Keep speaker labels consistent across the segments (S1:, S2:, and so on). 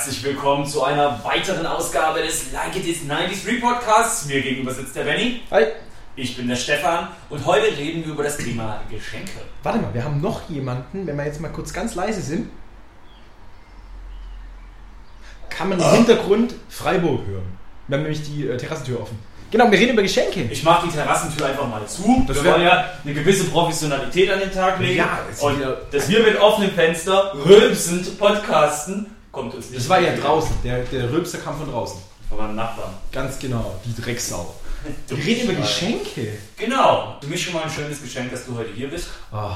S1: herzlich willkommen zu einer weiteren Ausgabe des Like It Is 90s Repodcasts. Mir gegenüber sitzt der Benny.
S2: Hi.
S1: Ich bin der Stefan und heute reden wir über das Thema Geschenke.
S2: Warte mal, wir haben noch jemanden, wenn wir jetzt mal kurz ganz leise sind, kann man im Hintergrund Freiburg hören. Wir haben nämlich die äh, Terrassentür offen. Genau, wir reden über Geschenke.
S1: Ich mache die Terrassentür einfach mal zu.
S2: Das
S1: wir wollen ja eine gewisse Professionalität an den Tag legen.
S2: Ja, das
S1: und dass wir mit offenem Fenster rülpsend podcasten, kommt uns nicht.
S2: Das war ja draußen. Der, der Rülpser kam von draußen.
S1: Von meinem Nachbarn.
S2: Ganz genau, die Drecksau.
S1: Du
S2: Wir reden über. Geschenke.
S1: Genau. Für mich schon mal ein schönes Geschenk, dass du heute hier bist.
S2: Oh,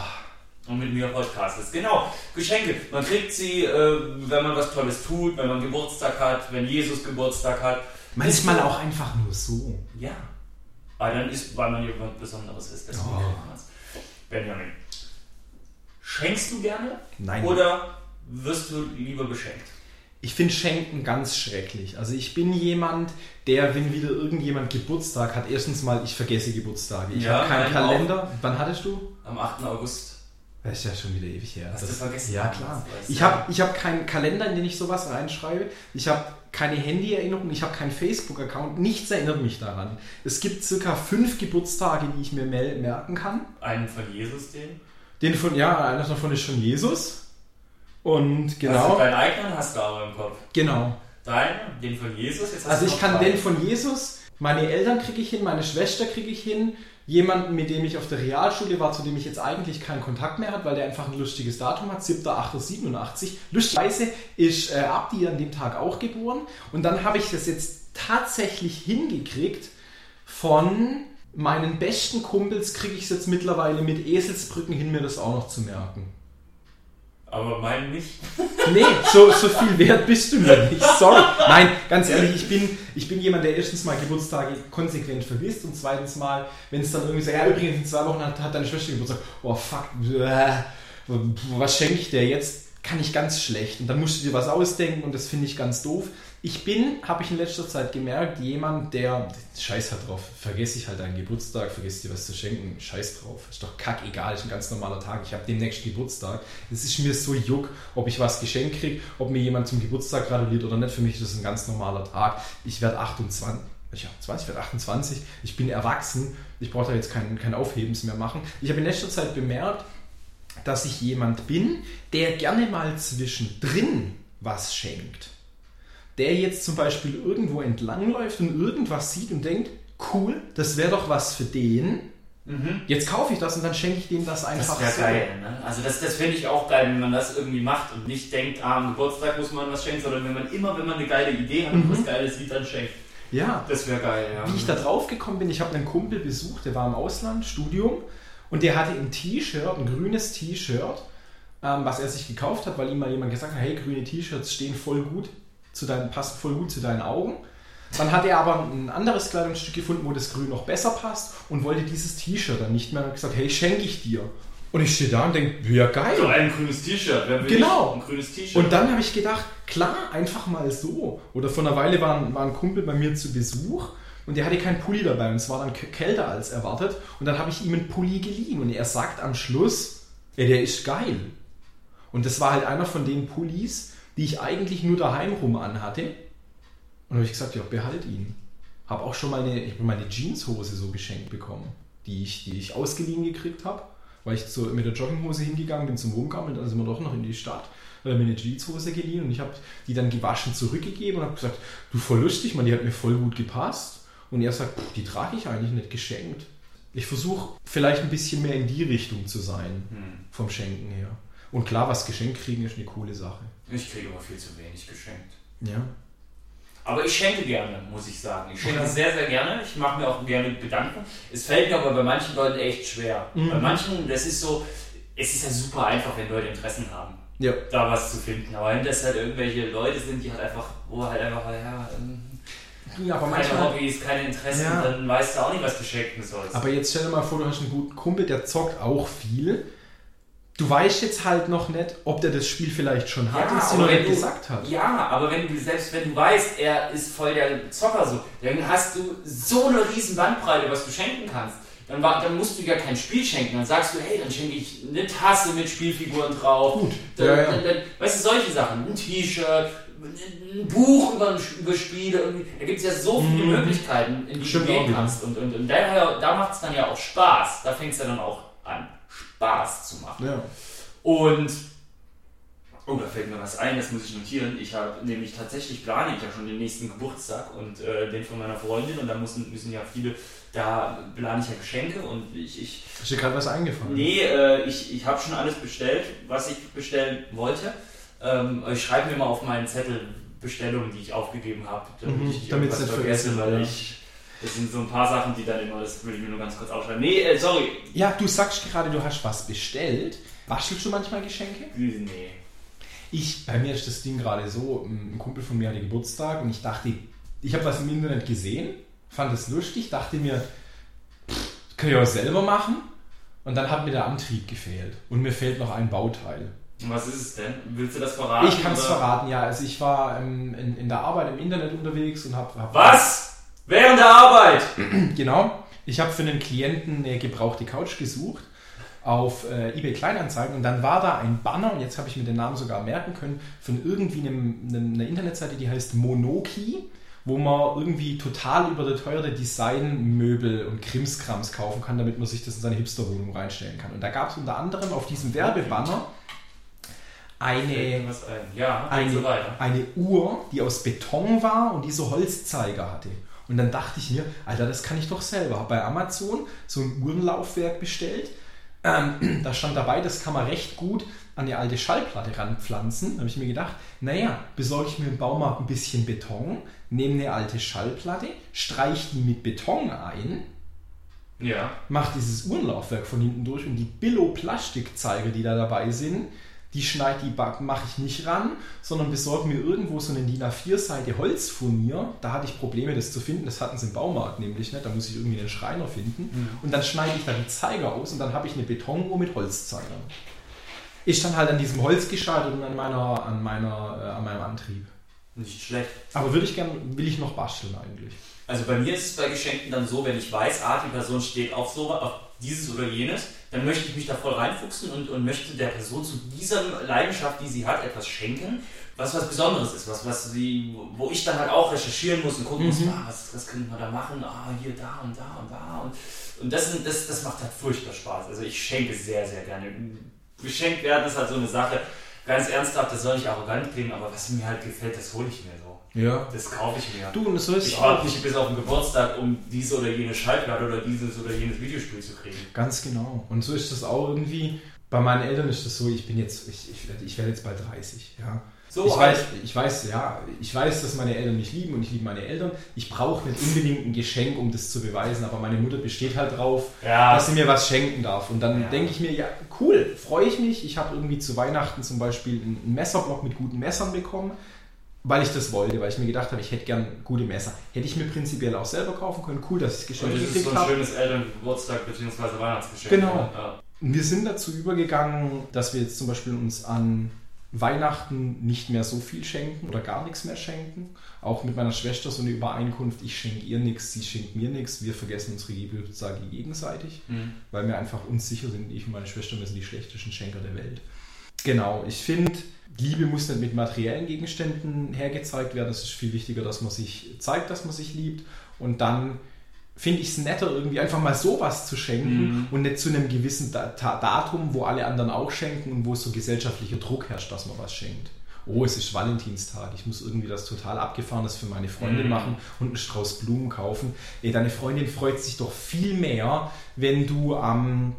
S1: und mit mir podcastest. Genau, Geschenke. Man kriegt sie, äh, wenn man was Tolles tut, wenn man Geburtstag hat, wenn Jesus Geburtstag hat.
S2: manchmal
S1: Ist-
S2: auch einfach nur so.
S1: Ja. Aber dann ist, weil man jemand Besonderes ist. Deswegen
S2: Oh.
S1: Benjamin, schenkst du gerne
S2: Nein.
S1: oder wirst du lieber beschenkt?
S2: Ich finde Schenken ganz schrecklich. Also ich bin jemand, der, wenn wieder irgendjemand Geburtstag hat, erstens mal, ich vergesse Geburtstage. Ich
S1: Ja,
S2: habe keinen
S1: meinen auch.
S2: Kalender. Wann hattest du?
S1: Am 8. August.
S2: Das ist ja schon wieder ewig her.
S1: Hast
S2: das,
S1: du vergessen?
S2: Ja, klar. Ich habe ich hab keinen Kalender, in den ich sowas reinschreibe. Ich habe keine Handy-Erinnerung, ich habe keinen Facebook-Account. Nichts erinnert mich daran. Es gibt circa fünf Geburtstage, die ich mir merken kann.
S1: Einen von Jesus, den.
S2: Den von, ja, einer davon ist schon Jesus. Und
S1: Hast du
S2: genau,
S1: deinen eigenen hast du aber im Kopf.
S2: genau.
S1: Deinen, den von Jesus. Jetzt hast
S2: Also ich kann
S1: drei.
S2: den von Jesus, meine Eltern kriege ich hin, meine Schwester kriege ich hin, jemanden, mit dem ich auf der Realschule war, zu dem ich jetzt eigentlich keinen Kontakt mehr habe, weil der einfach ein lustiges Datum hat, 7.8.87. Lustigerweise ist äh, Abdi an dem Tag auch geboren und dann habe ich das jetzt tatsächlich hingekriegt, von meinen besten Kumpels kriege ich es jetzt mittlerweile mit Eselsbrücken hin, mir das auch noch zu merken.
S1: Aber meinen nicht.
S2: Nee, so, so viel wert bist du mir nicht. Sorry. Nein, ganz ehrlich, ich bin, ich bin jemand, der erstens mal Geburtstage konsequent vergisst und zweitens mal, wenn es dann irgendwie so, ja, übrigens in zwei Wochen hat, hat deine Schwester Geburtstag, oh fuck, äh, was schenke ich dir jetzt? Kann ich ganz schlecht. Und dann musst du dir was ausdenken und das finde ich ganz doof. Ich bin, habe ich in letzter Zeit gemerkt, jemand, der, scheiß halt drauf, vergesse ich halt deinen Geburtstag, vergesse dir was zu schenken, scheiß drauf. Ist doch kackegal, ist ein ganz normaler Tag. Ich habe demnächst Geburtstag. Es ist mir so juck, ob ich was geschenkt kriege, ob mir jemand zum Geburtstag gratuliert oder nicht. Für mich ist das ein ganz normaler Tag. Ich werde 28. Ja, 20, ich werde 28, ich bin erwachsen, ich brauche da jetzt kein, kein Aufhebens mehr machen. Ich habe in letzter Zeit bemerkt, dass ich jemand bin, der gerne mal zwischendrin was schenkt. Der jetzt zum Beispiel irgendwo entlangläuft und irgendwas sieht und denkt, cool, das wäre doch was für den. Jetzt kaufe ich das und dann schenke ich dem das einfach
S1: Das wäre
S2: so.
S1: geil, ne? Also das, das finde ich auch geil, wenn man das irgendwie macht und nicht denkt, ah, am Geburtstag muss man was schenken, sondern wenn man immer, wenn man eine geile Idee hat und was Geiles sieht, dann schenkt.
S2: Ja,
S1: Das wäre geil, ja.
S2: wie ich da drauf gekommen bin, ich habe einen Kumpel besucht, der war im Ausland, Studium, und der hatte ein T-Shirt, ein grünes T-Shirt, ähm, was er sich gekauft hat, weil ihm mal jemand gesagt hat, hey, grüne T-Shirts stehen voll gut zu deinen, passen voll gut zu deinen Augen. Dann hat er aber ein anderes Kleidungsstück gefunden, wo das Grün noch besser passt und wollte dieses T-Shirt dann nicht mehr und hat gesagt, hey, schenke ich dir. Und ich stehe da und denke, ja geil.
S1: so ein grünes T-Shirt,
S2: Genau.
S1: nicht ein grünes T-Shirt.
S2: Und dann habe ich gedacht, klar, einfach mal so. Oder vor einer Weile war ein, war ein Kumpel bei mir zu Besuch und der hatte keinen Pulli dabei und es war dann kälter als erwartet. Und dann habe ich ihm einen Pulli geliehen und er sagt am Schluss, ey, der ist geil. Und das war halt einer von den Pullis, die ich eigentlich nur daheim rum anhatte. Und habe ich gesagt, ja, behalt ihn. Habe auch schon mal eine, ich meine Jeanshose so geschenkt bekommen, die ich, die ich ausgeliehen gekriegt habe, weil ich so mit der Jogginghose hingegangen bin zum Wohnkampf und dann sind wir doch noch in die Stadt. Hat er mir eine Jeanshose geliehen und ich habe die dann gewaschen zurückgegeben und habe gesagt, du voll lustig, man, die hat mir voll gut gepasst. Und er sagt, "Pff, die trage ich eigentlich nicht geschenkt. Ich versuche vielleicht ein bisschen mehr in die Richtung zu sein,
S1: Hm.
S2: vom Schenken her. Und klar, was geschenkt kriegen ist eine coole Sache.
S1: Ich kriege aber viel zu wenig geschenkt.
S2: Ja.
S1: Aber ich schenke gerne, muss ich sagen. Ich schenke sehr, sehr gerne. Ich mache mir auch gerne Gedanken. Es fällt mir aber bei manchen Leuten echt schwer.
S2: Mhm.
S1: Bei manchen, das ist so, es ist ja super einfach, wenn Leute Interessen haben.
S2: Ja.
S1: da was zu finden. Aber wenn das halt irgendwelche Leute sind, die halt einfach, wo halt einfach, ja, ähm,
S2: Ja, aber
S1: keine
S2: manchmal.
S1: Hobbys, keine Interessen,
S2: Ja.
S1: dann weißt du auch nicht, was du schenken sollst.
S2: Aber jetzt stell dir mal vor, du hast einen guten Kumpel, der zockt auch viel. Du weißt jetzt halt noch nicht, ob der das Spiel vielleicht schon hat und es dir noch nicht
S1: du-
S2: gesagt hat.
S1: Ja, aber wenn du, selbst wenn du weißt, er ist voll der Zocker so, dann hast du so eine riesen Bandbreite, was du schenken kannst. Dann, war, dann musst du ja kein Spiel schenken. Dann sagst du, hey, dann schenke ich eine Tasse mit Spielfiguren drauf.
S2: Gut.
S1: Dann,
S2: Ja, ja.
S1: Dann, dann, weißt du, solche Sachen. Ein T-Shirt, ein Buch über, über Spiele. Da gibt es ja so viele
S2: Mhm.
S1: Möglichkeiten, in die
S2: Stimmt
S1: du gehen kannst. Und, und, und daher, da macht es dann ja auch Spaß. Da fängt es ja dann auch an, Spaß zu machen.
S2: Ja.
S1: Und oh, da fällt mir was ein, das muss ich notieren. Ich habe nämlich tatsächlich plane ich ja schon den nächsten Geburtstag und äh, den von meiner Freundin und da müssen, müssen ja viele, da plane ich ja Geschenke und ich, ich
S2: Ist dir gerade was eingefallen?
S1: nee, äh, ich, ich habe schon alles bestellt, was ich bestellen wollte. Ähm, ich schreibe mir mal auf meinen Zettel Bestellungen, die ich aufgegeben habe, damit
S2: Mhm,
S1: ich
S2: damit's
S1: irgendwas
S2: nicht
S1: vergesse,
S2: vergessen,
S1: weil ich das sind so ein paar Sachen, die dann immer, das will ich mir nur ganz kurz aufschreiben. Nee, äh, sorry.
S2: Ja, du sagst gerade, du hast was bestellt. Bastelst du manchmal Geschenke?
S1: Nee.
S2: Ich, bei mir ist das Ding gerade so, ein Kumpel von mir hatte Geburtstag und ich dachte, ich habe was im Internet gesehen, fand es lustig, dachte mir, pff, kann ich auch selber machen. Und dann hat mir der Antrieb gefehlt. Und mir fehlt noch ein Bauteil.
S1: Was ist es denn? Willst du das verraten?
S2: Ich kann es verraten, ja. Also ich war ähm, in, in der Arbeit im Internet unterwegs und habe... Hab,
S1: Was? Während der Arbeit?
S2: Genau. Ich habe für einen Klienten eine gebrauchte Couch gesucht auf äh, eBay Kleinanzeigen und dann war da ein Banner und jetzt habe ich mir den Namen sogar merken können von irgendwie einem, einem, einer Internetseite, die heißt Monoki, wo man irgendwie total überteuerte Designmöbel und Krimskrams kaufen kann, damit man sich das in seine Hipsterwohnung reinstellen kann. Und da gab es unter anderem auf diesem Werbebanner eine
S1: ein. Ja,
S2: eine, eine Uhr, die aus Beton war und die so Holzzeiger hatte. Und dann dachte ich mir, Alter, das kann ich doch selber. Habe bei Amazon so ein Uhrenlaufwerk bestellt. Ähm, da stand dabei, das kann man recht gut an eine alte Schallplatte ranpflanzen. Da habe ich mir gedacht, naja, besorge ich mir im Baumarkt ein bisschen Beton, nehme eine alte Schallplatte, streiche die mit Beton ein,
S1: Ja.
S2: mache dieses Uhrenlaufwerk von hinten durch und die Billo-Plastikzeiger, die da dabei sind, die schneid, die mache ich nicht ran, sondern besorge mir irgendwo so eine DIN A4-Seite Holzfurnier. Da hatte ich Probleme, das zu finden. Das hatten sie im Baumarkt nämlich nicht. Da muss ich irgendwie einen Schreiner finden. Und dann schneide ich da die Zeiger aus und dann habe ich eine Betonuhr mit Holzzeigern. Ich stand halt an diesem Holz gescheitert und an, meiner, an, meiner, äh, an meinem Antrieb.
S1: Nicht schlecht.
S2: Aber würde ich gern, will ich noch basteln eigentlich.
S1: Also bei mir ist es bei Geschenken dann so, wenn ich weiß, ah, die Person steht auf so auf dieses oder jenes, dann möchte ich mich da voll reinfuchsen und, und möchte der Person zu dieser Leidenschaft, die sie hat, etwas schenken, was was Besonderes ist, was, was sie, wo ich dann halt auch recherchieren muss und gucken muss,
S2: Mhm.
S1: ah, was, was können wir da machen, ah, hier, da und da und da und, und das, das, das macht halt furchtbar Spaß. Also ich schenke sehr, sehr gerne. Geschenkt werden ist halt so eine Sache, ganz ernsthaft, das soll nicht arrogant klingen, aber was mir halt gefällt, das hole ich mir so.
S2: Ja.
S1: Das kaufe ich mir.
S2: Du, und so ist
S1: Ich
S2: es
S1: warte nicht bis auf den Geburtstag, um diese oder jene Schallplatte oder dieses oder jenes Videospiel zu kriegen.
S2: Ganz genau. Und so ist das auch irgendwie. Bei meinen Eltern ist das so, ich bin jetzt, ich, ich, werde, ich werde jetzt bald 30, ja.
S1: So,
S2: ich weiß, ich weiß, ja, ich weiß, dass meine Eltern mich lieben und ich liebe meine Eltern. Ich brauche nicht unbedingt ein Geschenk, um das zu beweisen, aber meine Mutter besteht halt drauf,
S1: Ja.
S2: dass sie mir was schenken darf. Und dann
S1: Ja.
S2: denke ich mir, ja, cool, freue ich mich. Ich habe irgendwie zu Weihnachten zum Beispiel einen Messerblock mit guten Messern bekommen, weil ich das wollte, weil ich mir gedacht habe, ich hätte gern gute Messer. Hätte ich mir prinzipiell auch selber kaufen können. Cool, dass ich das Geschenk
S1: Und das ist
S2: gekriegt
S1: so ein
S2: habe.
S1: schönes Elterngeburtstag bzw. Weihnachtsgeschenk.
S2: Genau.
S1: Ja.
S2: Wir sind dazu übergegangen, dass wir jetzt zum Beispiel uns an Weihnachten nicht mehr so viel schenken oder gar nichts mehr schenken. Auch mit meiner Schwester so eine Übereinkunft, ich schenke ihr nichts, sie schenkt mir nichts. Wir vergessen unsere Geburtstage gegenseitig,
S1: Mhm.
S2: weil wir einfach unsicher sind. Ich und meine Schwester, wir sind die schlechtesten Schenker der Welt. Genau, ich finde, Liebe muss nicht mit materiellen Gegenständen hergezeigt werden. Es ist viel wichtiger, dass man sich zeigt, dass man sich liebt. Und dann finde ich es netter, irgendwie einfach mal sowas zu schenken
S1: Mhm.
S2: und nicht zu einem gewissen Datum, wo alle anderen auch schenken und wo so gesellschaftlicher Druck herrscht, dass man was schenkt. Oh, es ist Valentinstag, ich muss irgendwie das total Abgefahrenes für meine Freundin
S1: Mhm.
S2: machen und einen Strauß Blumen kaufen. Ey, deine Freundin freut sich doch viel mehr, wenn du am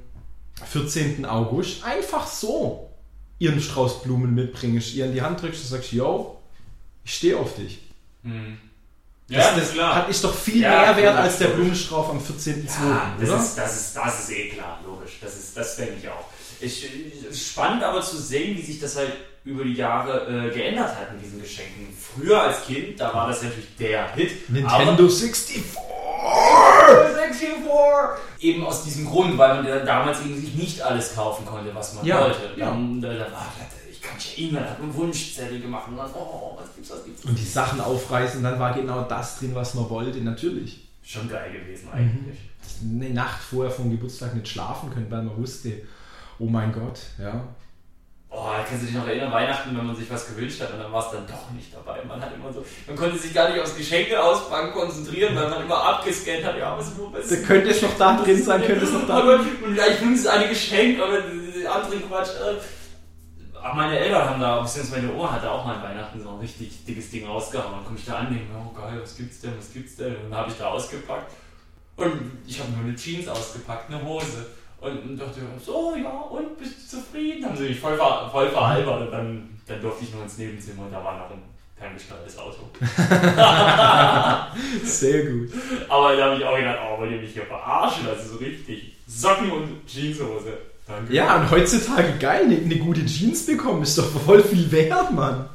S2: 14. August einfach so ihren Strauß Blumen mitbringst, ihr in die Hand drückst und sagst, yo, ich stehe auf dich.
S1: Mhm.
S2: Das,
S1: Ja, das
S2: das
S1: ist klar.
S2: hat ist doch viel
S1: Ja,
S2: mehr wert als der. Blumenstrauß am 14.2.,
S1: Ja, das
S2: oder?
S1: ist, das, ist, das ist eh klar, logisch. Das, ist, das denke ich auch. Ich, es ist spannend aber zu sehen, wie sich das halt über die Jahre äh, geändert hat mit diesen Geschenken. Früher als Kind, da war das natürlich der Hit.
S2: Nintendo 64!
S1: Aber 64! Eben aus diesem Grund, weil man ja damals eben sich nicht alles kaufen konnte, was man
S2: Ja,
S1: wollte.
S2: ja.
S1: Dann, äh, da war, ich kann ja E-Mail, hat einen Wunschzettel gemacht und dann, oh, was gibt's, was gibt's.
S2: Und die Sachen aufreißen dann war genau das drin, was man wollte, natürlich.
S1: Schon geil gewesen eigentlich.
S2: Eine Nacht vorher vom Geburtstag nicht schlafen können, weil man wusste, oh mein Gott, ja.
S1: Oh, kannst du dich noch erinnern, Weihnachten, wenn man sich was gewünscht hat und dann war es dann doch nicht dabei. Man hat immer so, man konnte sich gar nicht aufs Geschenke auspacken konzentrieren, weil man immer abgescannt hat. Ja, was, was
S2: Da könnte es noch da drin sein, könnte es noch da
S1: drin sein. Und vielleicht nimmt es eine geschenkt, aber andere Quatsch. Ach, meine Eltern haben da, beziehungsweise meine Oma hatte auch mal Weihnachten so ein richtig dickes Ding rausgehauen. Dann komme ich da an und denke, oh geil, was gibt's denn, was gibt's denn? Und dann habe ich da ausgepackt. Und ich habe nur eine Jeans ausgepackt, eine Hose. Und dachte, so, ja, und bist du zufrieden? Haben sie mich voll, ver voll veralbert und dann, dann durfte ich noch ins Nebenzimmer und da war noch ein ferngesteuertes Auto.
S2: Sehr gut.
S1: Aber da habe ich auch gedacht, oh, wollt ihr mich hier verarschen? Also so richtig. Socken und Jeanshose.
S2: Danke. Ja, und heutzutage geil, eine, eine gute Jeans bekommen ist doch voll viel wert, Mann.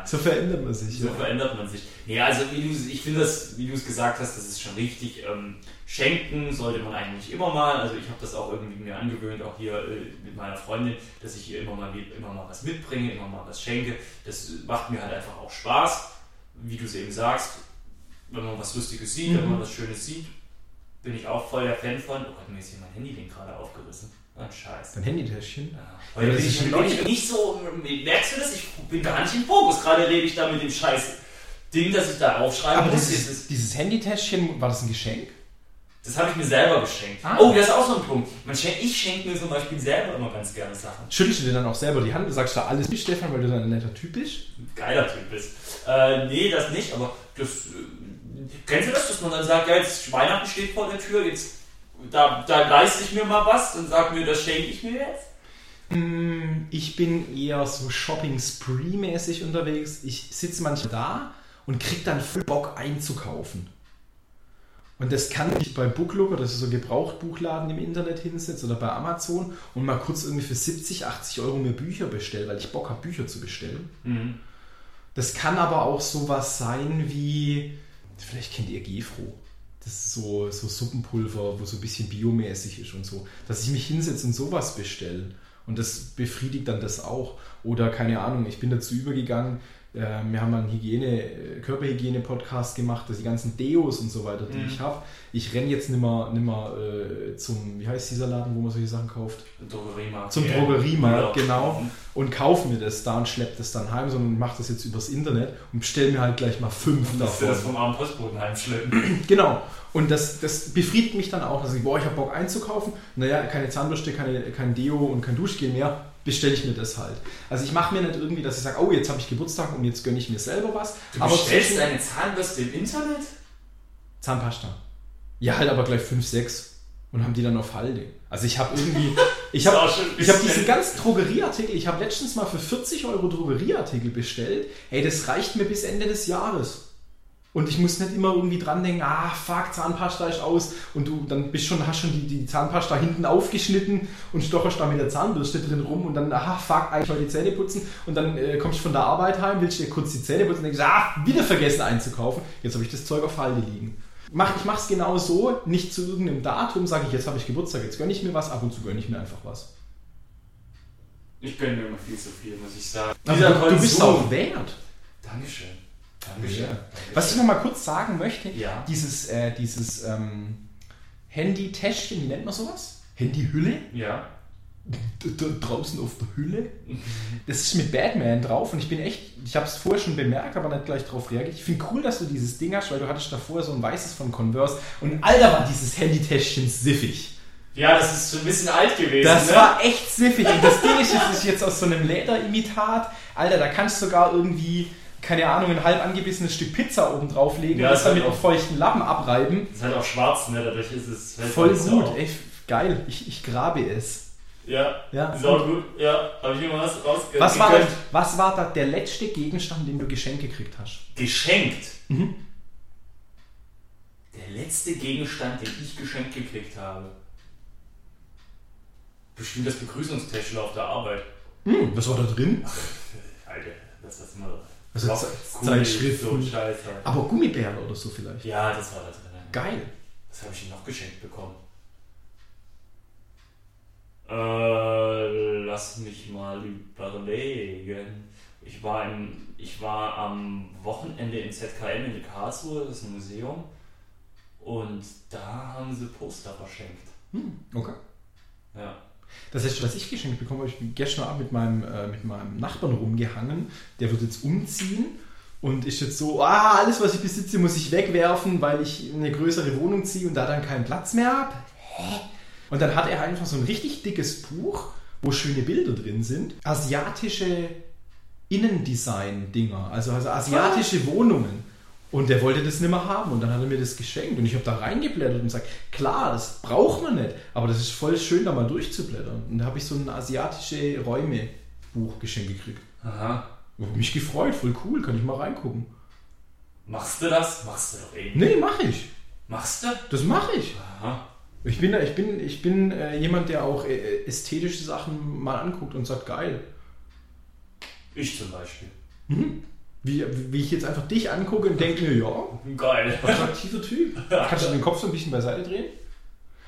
S1: Ja.
S2: So verändert man sich.
S1: So ja. verändert man sich. Ja, also wie du, ich finde das, wie du es gesagt hast, das ist schon richtig. Ähm, schenken sollte man eigentlich immer mal. Also ich habe das auch irgendwie mir angewöhnt, auch hier äh, mit meiner Freundin, dass ich hier immer mal, immer mal was mitbringe, immer mal was schenke. Das macht mir halt einfach auch Spaß. Wie du es eben sagst, wenn man was Lustiges sieht, mhm. wenn man was Schönes sieht, bin ich auch voll der Fan von. Oh Gott, mir ist hier mein Handy gerade aufgerissen. Oh, Scheiße.
S2: Dein Handytäschchen?
S1: Ja. Weil ich bin ich nicht so. Merkst du das? Ich bin gar nicht im Fokus. Gerade rede ich da mit dem Scheiß Ding, das ich da aufschreibe.
S2: Aber dieses, dieses Handytäschchen, war das ein Geschenk?
S1: Das habe ich mir selber geschenkt. Ah. Oh, das ist auch so ein Punkt. ich schenke mir zum Beispiel selber immer ganz gerne Sachen.
S2: Schüttelst du dir dann auch selber die Hand und sagst da alles nicht, Stefan, weil du dann ein netter Typ bist?
S1: Geiler Typ bist. Äh, nee, das nicht, aber das. Äh, kennst du das, dass man dann sagt, ja, jetzt Weihnachten steht vor der Tür, jetzt da, da leiste ich mir mal was und sag mir, das schenke ich mir jetzt?
S2: Hm, ich bin eher so Shopping-Spree-mäßig unterwegs. Ich sitze manchmal da und krieg dann voll Bock einzukaufen. Und das kann ich bei Booklooker, das ist so ein Gebrauchtbuchladen im Internet hinsetzt oder bei Amazon und mal kurz irgendwie für 70, 80 Euro mir Bücher bestellen, weil ich Bock habe, Bücher zu bestellen. Mhm. Das kann aber auch sowas sein wie, vielleicht kennt ihr Gefro. Das ist so, so Suppenpulver, wo so ein bisschen biomäßig ist und so. Dass ich mich hinsetze und sowas bestelle. Und das befriedigt dann das auch. Oder keine Ahnung, ich bin dazu übergegangen, wir haben einen Hygiene, äh, Körperhygiene-Podcast gemacht, dass die ganzen Deos und so weiter, die mhm. ich habe. Ich renne jetzt nicht mehr, nicht mehr äh, zum, wie heißt dieser Laden, wo man solche Sachen kauft?
S1: Drogeriemarkt.
S2: Zum Drogeriemarkt, ja. genau. Und kaufe mir das da und schleppe das dann heim, sondern mache das jetzt übers Internet und bestelle mir halt gleich mal fünf
S1: und davon. das vom armen Postboten heimschleppen.
S2: genau. Und das, das befriedigt mich dann auch, dass ich, boah, ich habe Bock einzukaufen. Naja, keine Zahnbürste, keine, kein Deo und kein Duschgel mehr bestelle ich mir das halt. Also ich mache mir nicht irgendwie, dass ich sage, oh, jetzt habe ich Geburtstag und jetzt gönne ich mir selber was.
S1: Du aber bestellst deine Zahnbürste im Internet?
S2: Zahnpasta. Ja, halt aber gleich 5, 6 und haben die dann auf Halde. Also ich habe irgendwie, ich habe hab diesen ganzen Drogerieartikel, ich habe letztens mal für 40 Euro Drogerieartikel bestellt. Hey, das reicht mir bis Ende des Jahres. Und ich muss nicht immer irgendwie dran denken, ah, fuck, Zahnpasta ist aus. Und du dann bist schon, hast schon die, die Zahnpasta hinten aufgeschnitten und stocherst da mit der Zahnbürste drin rum und dann, ah, fuck, eigentlich mal die Zähne putzen. Und dann äh, kommst du von der Arbeit heim, willst dir kurz die Zähne putzen und denkst, ah, wieder vergessen einzukaufen. Jetzt habe ich das Zeug auf Halde liegen. Mach, ich mache es genau so, nicht zu irgendeinem Datum, sage ich, jetzt habe ich Geburtstag, jetzt gönne ich mir was, ab und zu gönne ich mir einfach was.
S1: Ich gönne mir immer viel zu viel, muss ich sagen.
S2: Aber du bist auch wert.
S1: Dankeschön.
S2: Dankeschön. Was ich noch mal kurz sagen möchte,
S1: ja.
S2: dieses, äh, dieses ähm, Handy-Täschchen, wie nennt man sowas? Handy-Hülle?
S1: Ja.
S2: Da, draußen auf der Hülle. Das ist mit Batman drauf und ich bin echt, ich habe es vorher schon bemerkt, aber nicht gleich drauf reagiert. Ich finde cool, dass du dieses Ding hast, weil du hattest davor so ein weißes von Converse und Alter war dieses Handy-Täschchen siffig.
S1: Ja, das ist schon ein bisschen alt gewesen.
S2: Das
S1: ne?
S2: war echt siffig und das Ding ist jetzt, ist jetzt aus so einem Lederimitat. Alter, da kannst du sogar irgendwie keine Ahnung, ein halb angebissenes Stück Pizza oben drauflegen ja, und das dann mit einem feuchten Lappen abreiben.
S1: Das ist halt auch schwarz, ne? Dadurch ist es
S2: halt voll gut. Ey, geil. Ich, ich grabe es.
S1: Ja, ja ist auch gut. Ja, habe ich immer was rausgekriegt.
S2: Was war, was war da der letzte Gegenstand, den du geschenkt gekriegt hast?
S1: Geschenkt? Mhm. Der letzte Gegenstand, den ich geschenkt gekriegt habe. Bestimmt das Begrüßungstäschchen auf der Arbeit.
S2: Hm, was war da drin?
S1: Alter, das ist immer
S2: also Zeitschriften. So Scheiße. Aber Gummibären oder so vielleicht.
S1: Ja, das war da drin.
S2: Geil.
S1: Was habe ich ihm noch geschenkt bekommen? Äh, lass mich mal überlegen. Ich war, im, ich war am Wochenende im ZKM in Karlsruhe, das ist ein Museum. Und da haben sie Poster verschenkt.
S2: Hm, okay.
S1: Ja.
S2: Das heißt, was ich geschenkt bekommen habe, ich bin gestern Abend mit meinem, äh, mit meinem Nachbarn rumgehangen. Der wird jetzt umziehen und ist jetzt so, ah, alles, was ich besitze, muss ich wegwerfen, weil ich eine größere Wohnung ziehe und da dann keinen Platz mehr habe. Und dann hat er einfach so ein richtig dickes Buch, wo schöne Bilder drin sind. Asiatische Innendesign-Dinger, also, also asiatische Wohnungen. Und der wollte das nicht mehr haben und dann hat er mir das geschenkt und ich habe da reingeblättert und gesagt, klar, das braucht man nicht, aber das ist voll schön, da mal durchzublättern. Und da habe ich so ein asiatische Räume-Buch geschenkt gekriegt.
S1: Aha.
S2: Ich habe mich gefreut, voll cool, kann ich mal reingucken.
S1: Machst du das? Machst du doch eben.
S2: Nee, mache ich.
S1: Machst du?
S2: Das mache ich.
S1: Aha.
S2: Ich bin, ich bin, ich bin äh, jemand, der auch äh, ästhetische Sachen mal anguckt und sagt, geil.
S1: Ich zum Beispiel.
S2: Wie, wie ich jetzt einfach dich angucke und denke mir, ja,
S1: Geil.
S2: attraktiver Typ. Kannst du den Kopf so ein bisschen beiseite drehen?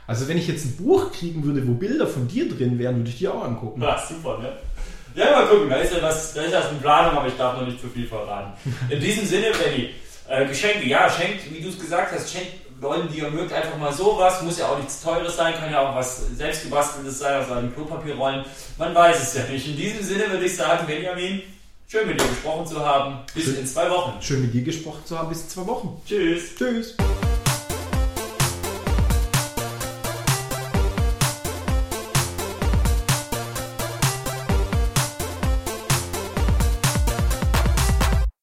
S2: Also wenn ich jetzt ein Buch kriegen würde, wo Bilder von dir drin wären, würde ich die auch angucken.
S1: Ja, super, ne? Ja, mal gucken, da ist ja was, da ist was in Planung, aber ich darf noch nicht zu viel verraten. In diesem Sinne, Benny, äh, Geschenke, ja, schenkt, wie du es gesagt hast, schenkt Leuten, die ihr mögt, einfach mal sowas. Muss ja auch nichts Teures sein, kann ja auch was selbstgebasteltes sein, aus einem Klopapierrollen. Man weiß es ja nicht. In diesem Sinne würde ich sagen, Benjamin, schön mit dir gesprochen zu haben. Bis
S2: Schön.
S1: in zwei Wochen.
S2: Schön mit dir gesprochen zu haben. Bis in zwei Wochen.
S1: Tschüss.
S2: Tschüss.